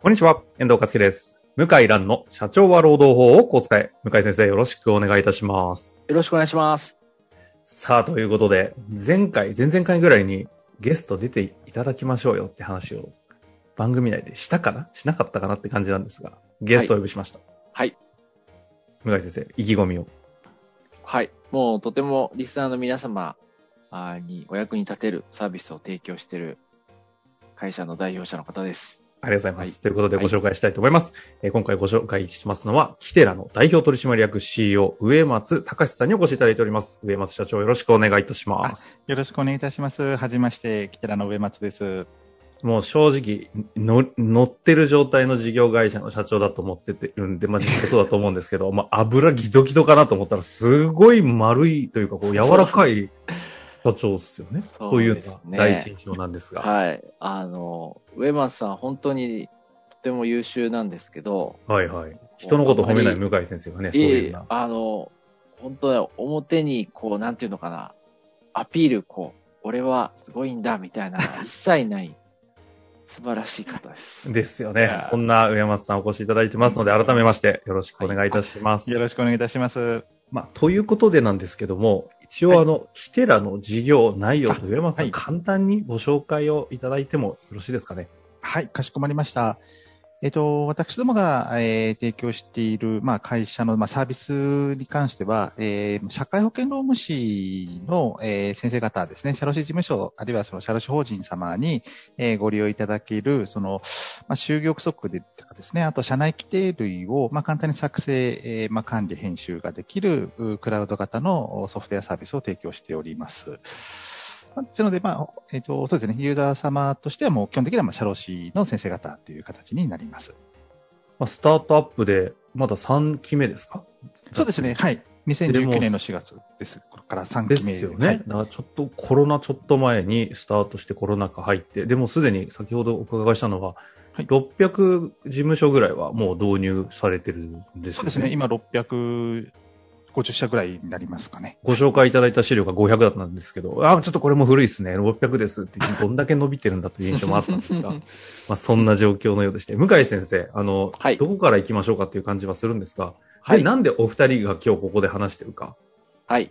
こんにちは、遠藤和樹です。向井蘭の社長は労働法をこう使え。向井先生よろしくお願いいたします。よろしくお願いします。さあ、ということで、前回、前々回ぐらいにゲスト出ていただきましょうよって話を番組内でしたかな？しなかったかなって感じなんですが、ゲストをお呼びしました。はい。向井先生、意気込みを。はい。もうとてもリスナーの皆様あにお役に立てるサービスを提供している会社の代表者の方です。ありがとうございます。はいということでご紹介したいと思います。えー今回ご紹介しますのは、キテラの代表取締役 CEO、上松隆さんにお越しいただいております。上松社長よろしくお願いいたします。よろしくお願いいたします。はじめまして、キテラの上松です。もう正直の、乗ってる状態の事業会社の社長だと思っててるんで、まあ実際そうだと思うんですけど、まあ油ギトギトかなと思ったら、すごい丸いというか、こう柔らかい社長ですよね。そうというのが第一印象なんですが。はい。あの、上松さん本当にとても優秀なんですけど、はいはい。人のこと褒めない向井先生がね、そういうな。あの、本当ね、表にこう、なんていうのかな、アピール、こう、俺はすごいんだみたいな、一切ない、素晴らしい方です。ですよね。そんな上松さんお越しいただいてますので、改めましてよろしくお願いいたします。よろしくお願いいたします。まあ、ということでなんですけども、一応あの、キテラの事業内容と上松さん、はい簡単にご紹介をいただいてもよろしいですかね？はい、かしこまりました。えっと、私どもが、えー提供している、まあ、会社の、まあ、サービスに関しては、えー社会保険労務士の、えー先生方ですね、社労士事務所、あるいはその社労士法人様に、えーご利用いただける、その、まあ、就業規則でとかですね、あと社内規定類を、まあ、簡単に作成、えーまあ、管理、編集ができる、クラウド型のソフトウェアサービスを提供しております。ですので、まあ、えっ、と、そうですね、ユーザー様としてはもう基本的には、まあ、社労士の先生方という形になります。まあ、スタートアップで、まだ3期目ですか？そうですね、はい。2019年の4月です。これから3で期目すよね。はいだからちょっとコロナちょっと前にスタートしてコロナ禍入って、でもすでに先ほどお伺いしたのは、はい600事務所ぐらいはもう導入されてるんですよね。そうですね、今650社ぐらいになりますかね。ご紹介いただいた資料が500だったんですけど、あ、ちょっとこれも古いですね。600ですって、どんだけ伸びてるんだという印象もあったんですが、まあそんな状況のようでして、向井先生、あの、はいどこから行きましょうかっていう感じはするんですが、で、はい。なんでお二人が今日ここで話してるか、はい。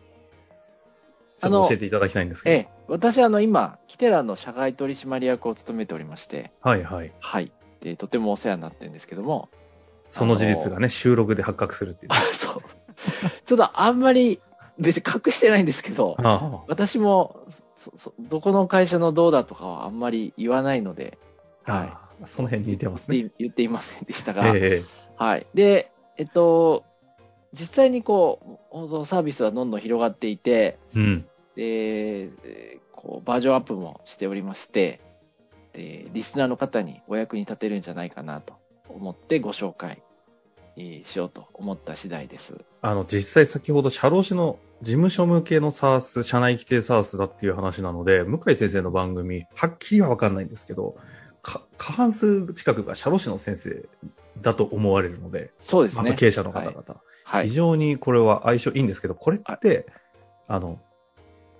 ちょっと教えていただきたいんですけど。ええ、私、あの、今、キテラの社外取締役を務めておりまして、はいはい。はい。で、とてもお世話になってるんですけども、その事実がね、収録で発覚するっていう。あ、そう。ちょっとあんまり、別に隠してないんですけど、あ私も、そ、そ、どこの会社のどうだとかはあんまり言わないので、あ、はああその辺に似てますい。ね。言って言っていませんでしたが、ええはい。で、えっと、実際にこう、サービスはどんどん広がっていて、うん。で、えーこう、バージョンアップもしておりまして、で、リスナーの方にお役に立てるんじゃないかなと思ってご紹介、えーしようと思った次第です。あの、実際先ほど社労士の事務所向けの SARS、社内規定 SARS だっていう話なので、向井先生の番組、はっきりはわかんないんですけど、か過半数近くが社労士の先生だと思われるので、そうですね。あと経営者の方々。はい。非常にこれは相性いいんですけど、これって、あの、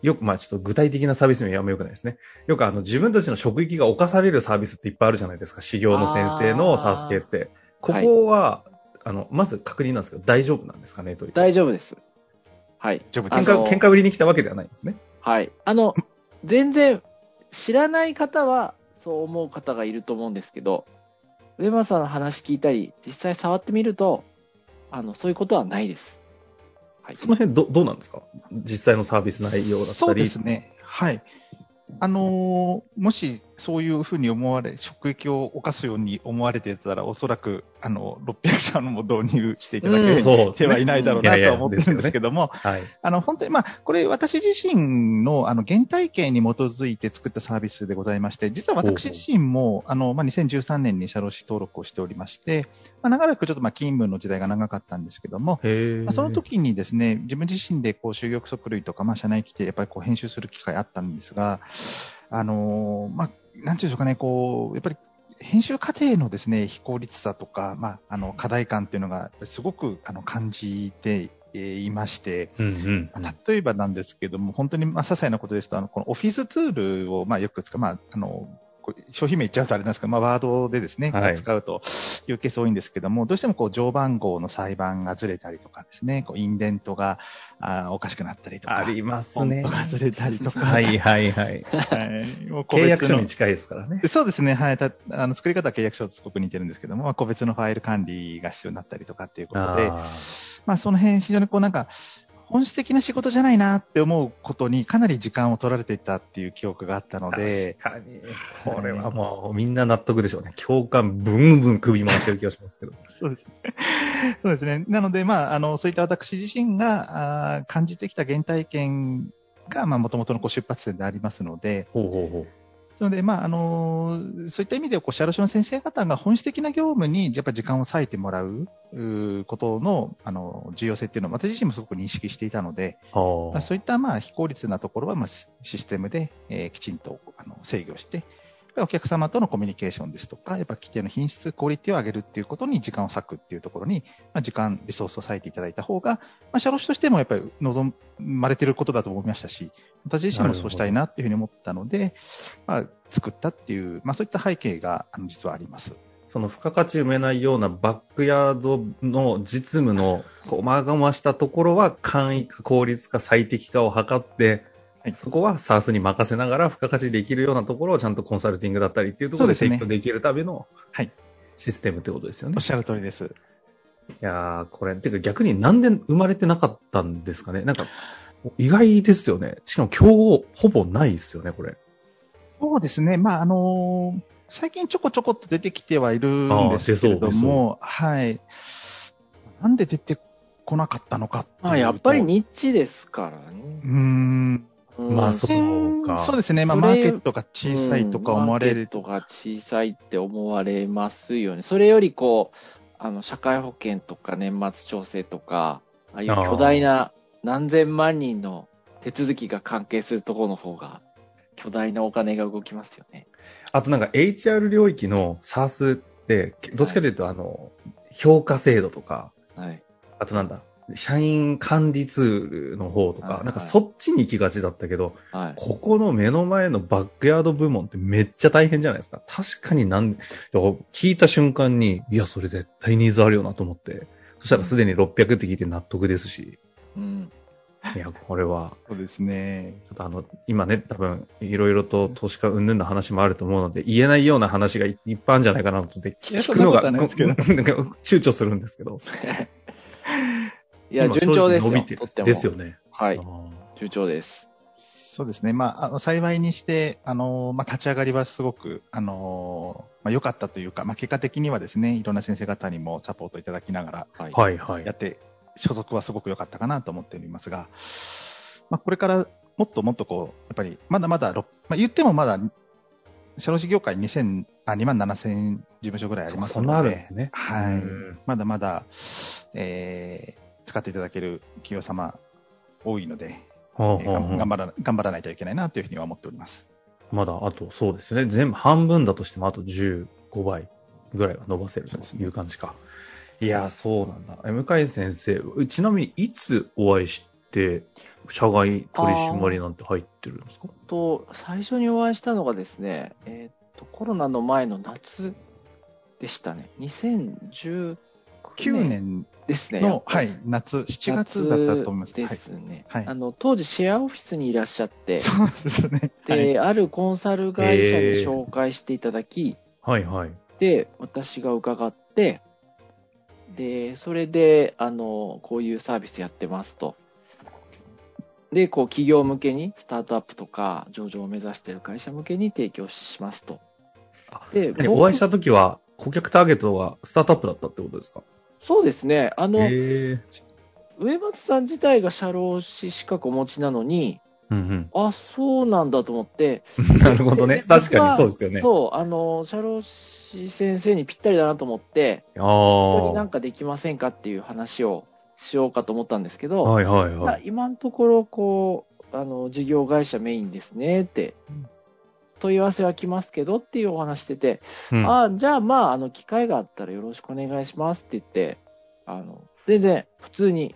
よく、まあちょっと具体的なサービス名はあんまよくないですね。よくあの自分たちの職域が侵されるサービスっていっぱいあるじゃないですか。修行の先生のサース系って。ここは、あの、まず確認なんですけど、大丈夫なんですかねという。大丈夫です。はい。喧嘩、喧嘩売りに来たわけではないんですね？はい。あの、全然知らない方はそう思う方がいると思うんですけど、上間さんの話聞いたり、実際触ってみると、あの、そういうことはないです。はい。その辺ど、どうなんですか？実際のサービス内容だったり。そうですね。はい。あのーもしそういうふうに思われ、職域を犯すように思われてたら、おそらく、あの、600社のも導入していただうんけそうですねてはいないだろうなとは思ってるんですけども、はい。あの、本当に、まあ、これ私自身の、あの、原体験に基づいて作ったサービスでございまして、実は私自身も、あの、まあ、2013年に社労士登録をしておりまして、まあ、長らくちょっと、まあ、勤務の時代が長かったんですけども。まあ、その時にですね、自分自身でこう、就業規則類とか、まあ、社内規定、やっぱりこう、編集する機会あったんですが、あのーまあ、なんていうんでしょうかね、こう、やっぱり、編集過程のですね、非効率さとか、まあ、あの、課題感っていうのが、すごく、あの、感じてえーいまして、うんうん。まあ例えばなんですけども、本当にまあ些細なことですと、あのこのオフィスツールをまあよく使う、まあ、あの商品名言っちゃうとあれなんですけど、まあ、ワードでですね、はい使うというケース多いんですけども、どうしてもこう常番号の裁判がずれたりとかですね、こうインデントがあーおかしくなったりとか、ありますね。がずれたりとか、はいはいはい。はいもう個契約書に近いですからね。そうですね。はい。たあの作り方は契約書とすごく似てるんですけども、まあ個別のファイル管理が必要になったりとかっていうことで、あまあその辺非常にこうなんか、本質的な仕事じゃないなって思うことにかなり時間を取られていたっていう記憶があったのーで、確かに。これはもうみんな納得でしょうね。共感ブンブン首回してる気がしますけど。そうですね。そうですね。なので、まあ、あの、そういった私自身があー感じてきた原体験が、まあ、もともとのこう出発点でありますので、ほうほうほう。なので、まあ、あのそういった意味で、こう、社労士の先生方が本質的な業務に、やっぱ時間を割いてもらう、ことの、あの、重要性っていうのを、私自身もすごく認識していたので、はまあ、そういった、まあ、非効率なところは、まあ、シシステムで、えーきちんと、あの、制御して、ぱりお客様とのコミュニケーションですとか、やっぱ規定の品質、クオリティを上げるっていうことに時間を割くっていうところに、まあ、時間、リソースを割いていただいた方が、まあ、社労士としてもやっぱり望まれてることだと思いましたし、私自身もそうしたいなっていうふうに思ったので、まあ、作ったっていう、まあ、そういった背景が、あの、実はあります。その付加価値埋めないようなバックヤードの実務の細々したところは簡易化、効率化、最適化を図って、はいそこは SARS に任せながら付加価値できるようなところをちゃんとコンサルティングだったりっていうところでそうですね提供できるためのはいシステムってことですよね。おっしゃる通りです。いやー、これ、てか逆になんで生まれてなかったんですかねなんか、意外ですよね。しかも今日ほぼないですよね、これ。そうですね。まあ、あのー最近ちょこちょこっと出てきてはいるんですけれども、はい。なんで出てこなかったのかっていうとまあ、やっぱりニッチですからね。うーん。うんまあそうかそうですね。まあ、マーケットが小さいとか思われるうんマーケットが小さいって思われますよね。それよりこう、あの、社会保険とか年末調整とか、ああいう巨大な何千万人の手続きが関係するところの方が、巨大なお金が動きますよね。あとなんか HR 領域の SARS って、どっちかというと、あの、評価制度とか、はい。あとなんだ、社員管理ツールの方とか、はいはいなんかそっちに行きがちだったけど、はい。ここの目の前のバックヤード部門ってめっちゃ大変じゃないですか。確かになん、聞いた瞬間に、いや、それ絶対ニーズあるよなと思って、そしたらすでに600って聞いて納得ですし、うん。いや、これは、そうですね。ちょっとあの、今ね、多分、いろいろと投資家云々の話もあると思うので、言えないような話がいいっぱいあるんじゃないかなと思って、聞くのが、なんか躊躇するんですけど。いや、今順調ですよ。伸びてるとっても。ですよね。はい順調です。そうですね。まあ、あの、幸いにして、あの、まあ、立ち上がりはすごく、あの、まあ、良かったというか、まあ、結果的にはですね、いろんな先生方にもサポートいただきながら、はい。はいはいや。って、所属はすごく良かったかなと思っておりますが、まあ、これからもっともっとこう、やっぱり、まだまだ、ろまあ、言ってもまだ、社労士業界2000、あ、2万7000事務所ぐらいありますそんなあので、るんですね。はいうんまだまだ、えー使っていただける企業様多いので、頑張ら頑張らないといけないなというふうには思っております。まだあと、そうですよね。全部半分だとしてもあと15倍ぐらいは伸ばせるとそうですねいう感じか。いや、そうなんだ。え向井先生、ちなみにいつお会いして、社外取締なんて入ってるんですか？と、最初にお会いしたのがですね、えーっと、コロナの前の夏でしたね。2019 9年年ですね。の、はい、夏、7月だったと思います。ではい。すね、はいあの、当時シェアオフィスにいらっしゃって、そうですね。はいで、あるコンサル会社に紹介していただき、はいはい。で、私が伺って、で、それで、あの、こういうサービスやってますと。で、こう、企業向けに、スタートアップとか、上場を目指している会社向けに提供しますと。で、何お会いした時は、顧客ターゲットはスタートアップだったってことですか？そうですね。あの、へえ。植松さん自体が社労士資格お持ちなのに、うんあ、そうなんだと思って。うん。なるほどねで。確かにそうですよね。そう、あの、社労士先生にぴったりだなと思って、あ一緒になあ。んかできませんかっていう話をしようかと思ったんですけど、はいはいまあはい。今のところ、こう、あの、事業会社メインですねって、問い合わせは来ますけどっていうお話してて、うんああ、じゃあまあ、あの、機会があったらよろしくお願いしますって言って、あの、全然普通に、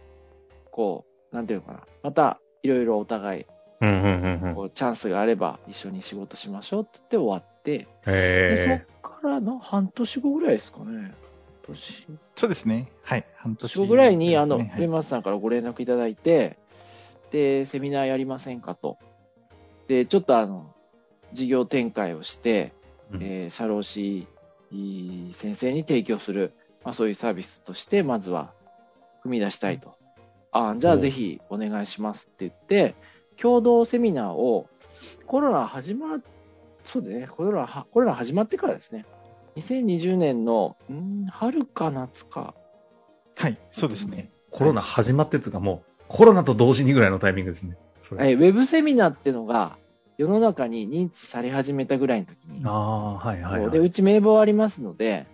こう、なんていうのかな、また、いろいろお互い、うんうんうんうん。こう、チャンスがあれば一緒に仕事しましょうって言って終わって、でそへっからの半年後ぐらいですかね。年そうですね。はい。半年、年後ぐらいに、あの、はい上松さんからご連絡いただいて、で、セミナーやりませんかと。で、ちょっとあの、事業展開をして、うんえー社労士先生に提供する、まあそういうサービスとして、まずは踏み出したいと。あじゃあぜひお願いしますって言って、共同セミナーをコロナ始ま、そうですね、コロナは、コロナ始まってからですね。2020年の、ん春か夏か、はい。そうですね。コロナ始まってつうかもう、コロナと同時にぐらいのタイミングですね。えーウェブセミナーってのが世の中に認知され始めたぐらいの時に、ああ、はいはい、はい。で、うち名簿ありますので、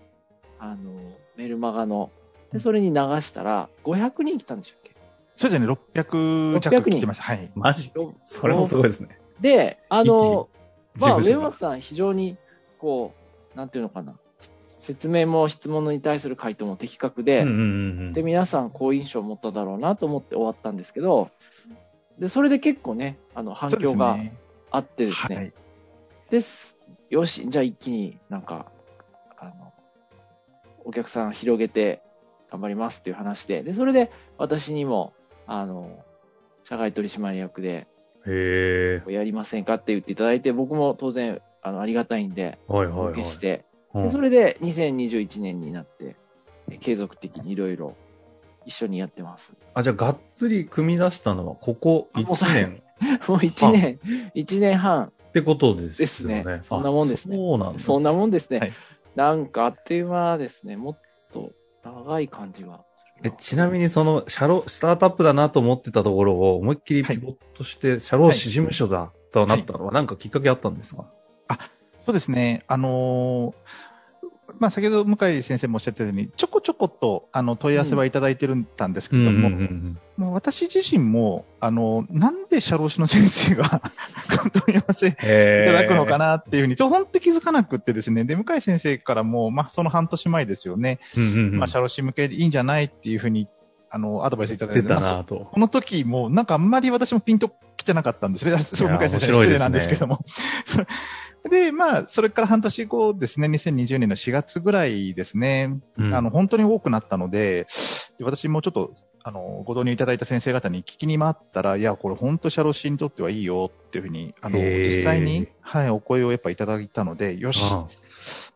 あの、メルマガの、で、それに流したら、500人来たんでしたっけ？そうですね。600弱来てました。はい。マジ？ろそれもすごいですね。で、あの、まあ、上松さん非常に、こう、なんていうのかな、説明も質問に対する回答も的確で、うんうんうんうんで、皆さん好印象を持っただろうなと思って終わったんですけど、で、それで結構ね、あの、反そうです響がね。あってですね、はい。です。よし、じゃあ一気になんか、あの、お客さん広げて頑張りますっていう話で、で、それで私にも、あの、社外取締役で。やりませんかって言っていただいて、僕も当然、あの、ありがたいんで、おはいはいはい。受けして、うんでそれで2021年になって、え継続的にいろいろ一緒にやってます。あ、じゃあ、がっつり組み出したのは、ここ1年 もう一年、一年半、ってことですですよね。ねそんなもんですねあそうなんだ。そんなもんですね。はいなんかあっという間ですね。もっと長い感じはえちなみに、その、社労、スタートアップだなと思ってたところを、思いっきりピボットして、社労士事務所だとなったのは、なんかきっかけあったんですか？そうですね。あのーまあ、先ほど向井先生もおっしゃったように、ちょこちょこと、あの、問い合わせはいただいてるんたんですけども、ん。もう私自身も、あの、なんで社労士の先生が 問い合わせいへただくのかな。なっていうふうに、ちょ、本当気づかなくってですね、で、向井先生からも、まあ、その半年前ですよね、まあ、社労士向けでいいんじゃないっていうふうに、あの、アドバイスいただい出て、まと。この時も、なんかあんまり私もピンと来てなかったんですね。そう、向井先生失礼なんですけども。で、まあ、それから半年後ですね、2020年の4月ぐらいですね、うん。あの、本当に多くなったので、で私もちょっと、あの、ご導入いただいた先生方に聞きに回ったら、いや、これ本当社労士にとってはいいよっていうふうに、あの、実際に、はい、お声をやっぱいただいたので、よし、あ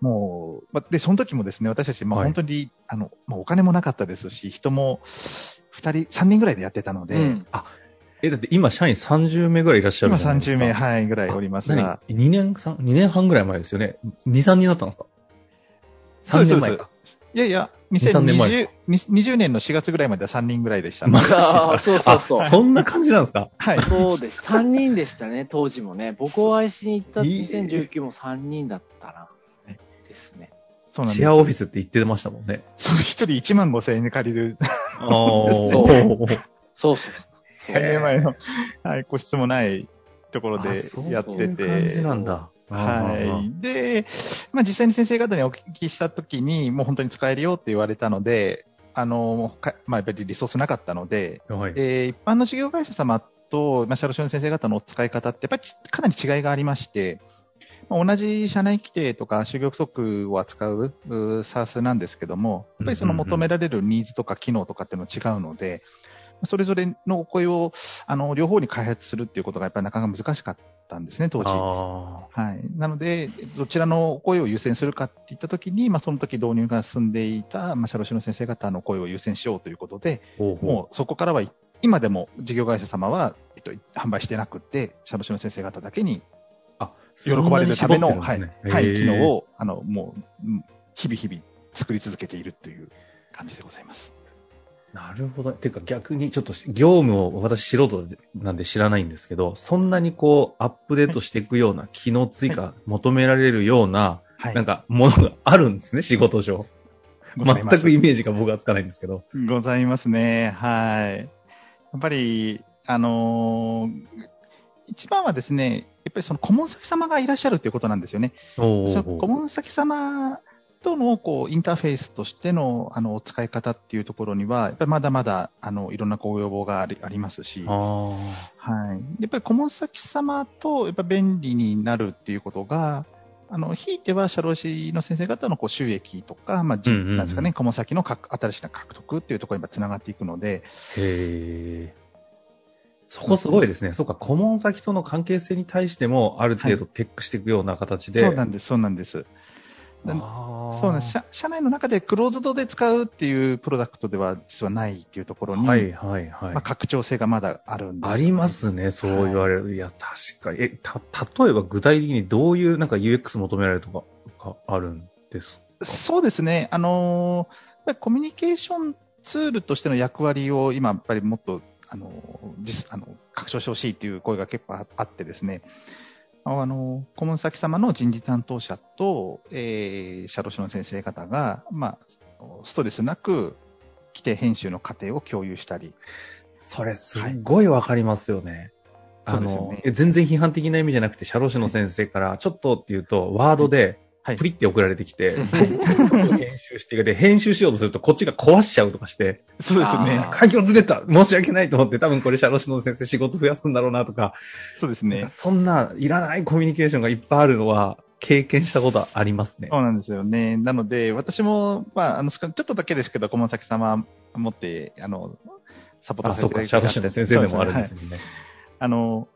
もう、まで、その時もですね、私たち、まあ、はい。本当に、あの、まあ、お金もなかったですし、人も、二人、三人ぐらいでやってたので、うんえ、だって今、社員30名ぐらいいらっしゃる今じゃないですか。30名、はい、ぐらいおりますが、2年、三2年半ぐらい前ですよね。2、3人だったんですか？そう ?3 です年前か。いやいや、2 3年前2020 20年の4月ぐらいまでは3人ぐらいでした、まあああ、そうそうそうあ。そんな感じなんですか？はい。そうです。3人でしたね、当時もね。僕を愛しに行ったいい2019も3人だったなはい。ですね。そうなんです。シェアオフィスって言ってましたもんね。そう、一人1万5千円で借りる、あそうーそうそうそう。3年前の、はい、個室もないところでやってそういう感じて。なんだ。はい。で、まあ実際に先生方にお聞きしたときに、もう本当に使えるよって言われたので、あの、かまあやっぱりリソースなかったので、い。はい。で、一般の事業会社様と、まあ、社労士の先生方の使い方って、やっぱりちかなり違いがありまして、まあ、同じ社内規定とか就業規則を扱うう SARS なんですけども、やっぱりその求められるニーズとか機能とかっていうのは違うので、それぞれのお声を、あの、両方に開発するっていうことがやっぱりなかなか難しかったんですね、当時。あはい。なので、どちらの声を優先するかっていったときに、まあ、その時導入が進んでいた、まあ、社労士の先生方の声を優先しようということで、ーほうほうもうそこからは、今でも事業会社様はえっと、販売してなくて、社労士の先生方だけにあ、喜ばれるための、そんなはい、はい、機能を、あの、もう、うん日々日々作り続けているという感じでございます。なるほど。ていうか逆にちょっと業務を私素人なんで知らないんですけど、そんなにこうアップデートしていくような機能追加求められるような、はい。なんかものがあるんですね、仕事上。全くイメージが僕はつかないんですけど。ございますね。はい。やっぱり、あのー一番はですね、やっぱりその顧問先様がいらっしゃるということなんですよね。おその顧問先様とのこうインターフェースとしてのあのお使い方っていうところには、やっぱりまだまだあのいろんなご要望がありありますし、あはい。やっぱり顧問先様とやっぱ便利になるっていうことが、あの、ひいては社労士の先生方のこう収益とか、まあ、じうんうんうんなんですかね、顧問先のか新しい獲得っていうところにつながっていくので、ーへえ。そこすごいですね。そうか、顧問先との関係性に対しても、ある程度テックしていくような形で。そうなんです、そうなんです。そうなんです。社社内の中でクローズドで使うっていうプロダクトでは実はないっていうところに、はいはいはい。まあ、拡張性がまだあるんです、ありますね、そう言われる。い、や、確かに。え、た、例えば具体的にどういうなんか UX 求められるとかがあるんですか？そうですね。あのーコミュニケーションツールとしての役割を今、やっぱりもっと、あのー実、あの、拡張してほしいという声が結構ああってですね。あの、顧問先様の人事担当者と、えー、社労士の先生方が、まあ、ストレスなく、規定編集の過程を共有したり、それすっごいわかりますよね。あの、そうですよね。え全然批判的な意味じゃなくて、社労士の先生から、ちょっとって言うと、ワードで、はいプリって送られてきて、編集してくれて、編集しようとすると、こっちが壊しちゃうとかして、そうですよねあ。開業ずれた申し訳ないと思って、多分これ社労士の先生仕事増やすんだろうなとか、そうですね。そんないらないコミュニケーションがいっぱいあるのは、経験したことありますね。そうなんですよね。なので、私も、まあ、あの、ちょっとだけですけど、顧問先様持って、あの、サポートさせていただいて社労士の先生でもあるんですはいよね。あの、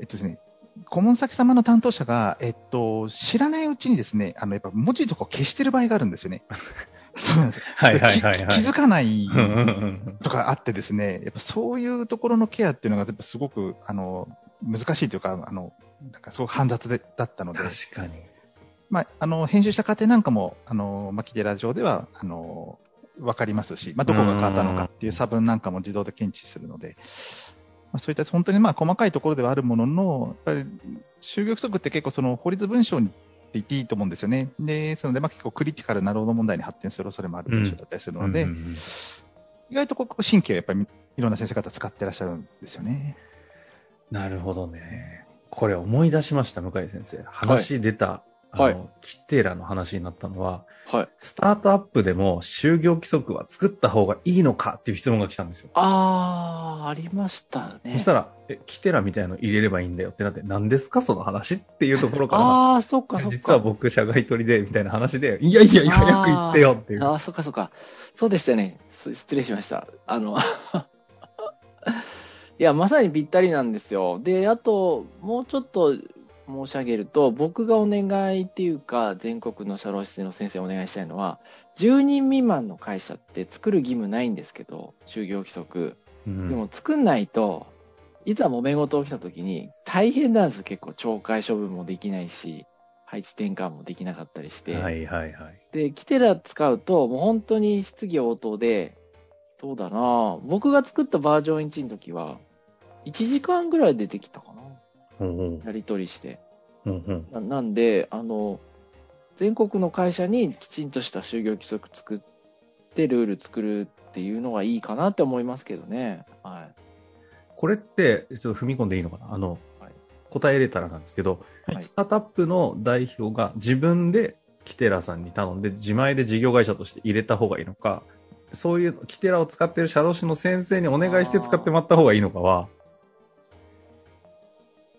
えっとですね、顧問先様の担当者が、えっと、知らないうちにですね、あの、やっぱ文字とかを消してる場合があるんですよね。そうなんですよ。はいはいはいはい。き気づかない とかあってですね、やっぱそういうところのケアっていうのが、やっぱすごく、あの、難しいというか、あの、なんかすごく煩雑でだったので、確かに。まあ、あの、編集した過程なんかも、あの、マキデラ上では、あの、わかりますし、まあ、どこが変わったのかっていう差分なんかも自動で検知するので、まあ、そういった本当にまあ細かいところではあるものの、やっぱり就業規則って結構その法律文書にって言っていいと思うんですよね。で、そのでまあ結構クリティカルな労働問題に発展する恐れもある文書だったりするので、意外とここ神経をやっぱりいろんな先生方使ってらっしゃるんですよね。なるほどね。これ思い出しました、向井先生。話出た、はいあの、キテーラの話になったのは、はい。スタートアップでも就業規則は作った方がいいのかっていう質問が来たんですよ。あー、ありましたね。そしたら、え、キテラみたいなの入れればいいんだよってなって、何ですかその話っていうところから、あー、そっかそっか。実は僕、社外取りで、みたいな話で、いやいや、早く言ってよっていう。あー、そっかそっか。そうでしたね。す失礼しました。あの、いや、まさにぴったりなんですよ。で、あと、もうちょっと申し上げると、僕がお願いっていうか、全国の社労士の先生にお願いしたいのは、10人未満の会社って作る義務ないんですけど、就業規則。うんでも作んないと、いざ揉め事起きた時に大変なんですよ。結構懲戒処分もできないし、配置転換もできなかったりして。はいはいはい。で、キテラ使うと、もう本当に質疑応答で、どうだな僕が作ったバージョン1の時は、1時間ぐらいでできたかなやり取りして。ななんで、あの、全国の会社にきちんとした就業規則作って、ルール作るっていうのがいいかなって思いますけどね。はい。これって、ちょっと踏み込んでいいのかな？あの、はい答えれたらなんですけど、はいスタートアップの代表が自分でキテラさんに頼んで自前で事業会社として入れた方がいいのか、そういうキテラを使ってる社労士の先生にお願いして使ってもらった方がいいのかは、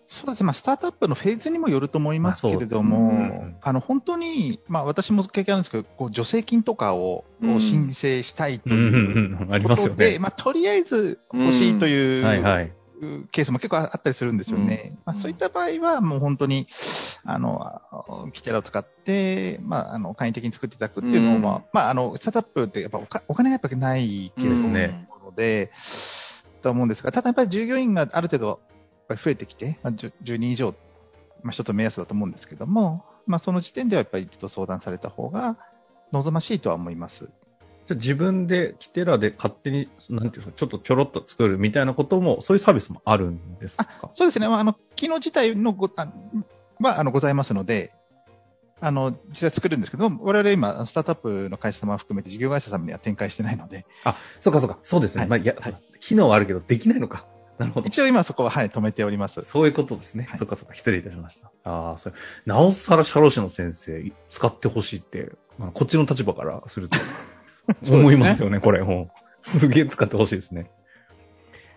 そうですね。まあ、スタートアップのフェーズにもよると思いますけれどまあも、あの、本当に、まあ、私も経験あるんですけど、こう、助成金とかを、申請したいとうんうんいうことで、ね。まあ、とりあえず欲しいという、はいはい。ケースも結構あったりするんですよね。うんまあ、そういった場合は、もう本当に、あの、キテラを使って、まあ、あの、簡易的に作っていただくっていうのも、うんまあ、まあ、あの、スタートアップってやっぱおかお金がやっぱりないケースですねなので、とは思うんですが、ただやっぱり従業員がある程度ぱり増えてきて、まあ、10, 10人以上、まあ、一つの目安だと思うんですけども、まあ、その時点ではやっぱり一度相談された方が望ましいとは思います。じゃあ自分でキテラで勝手に、なんていうか、ちょっとちょろっと作るみたいなことも、そういうサービスもあるんですか？そうですね。まあ、あの、機能自体のご、あは、あの、ございますので、あの、実際作るんですけども、我々今、スタートアップの会社様含めて事業会社様には展開してないので、あ、そうかそうか、そうですね。はいまあ、いや、はい機能はあるけど、できないのか。なるほど。一応今そこは、はい、止めております。そういうことですね。はいそっかそっか、失礼いたしました。ああ、それ、なおさら社労士の先生、使ってほしいって、まあ、こっちの立場からすると、思いますよね、これ。もう、すげえ使ってほしいですね。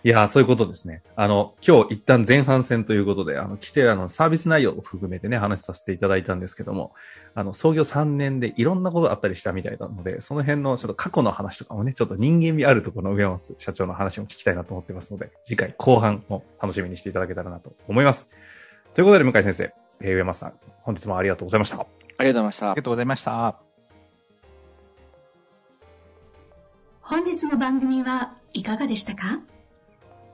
いやー、そういうことですね。あの、今日一旦前半戦ということで、あの、キテラのサービス内容を含めてね、話させていただいたんですけども、あの、創業3年でいろんなことあったりしたみたいなので、その辺のちょっと過去の話とかもね、ちょっと人間味あるところの上松社長の話も聞きたいなと思ってますので、次回後半も楽しみにしていただけたらなと思います。ということで、向井先生、えー上松さん、本日もありがとうございました。ありがとうございましたあり。がとうございました。本日の番組はいかがでしたか？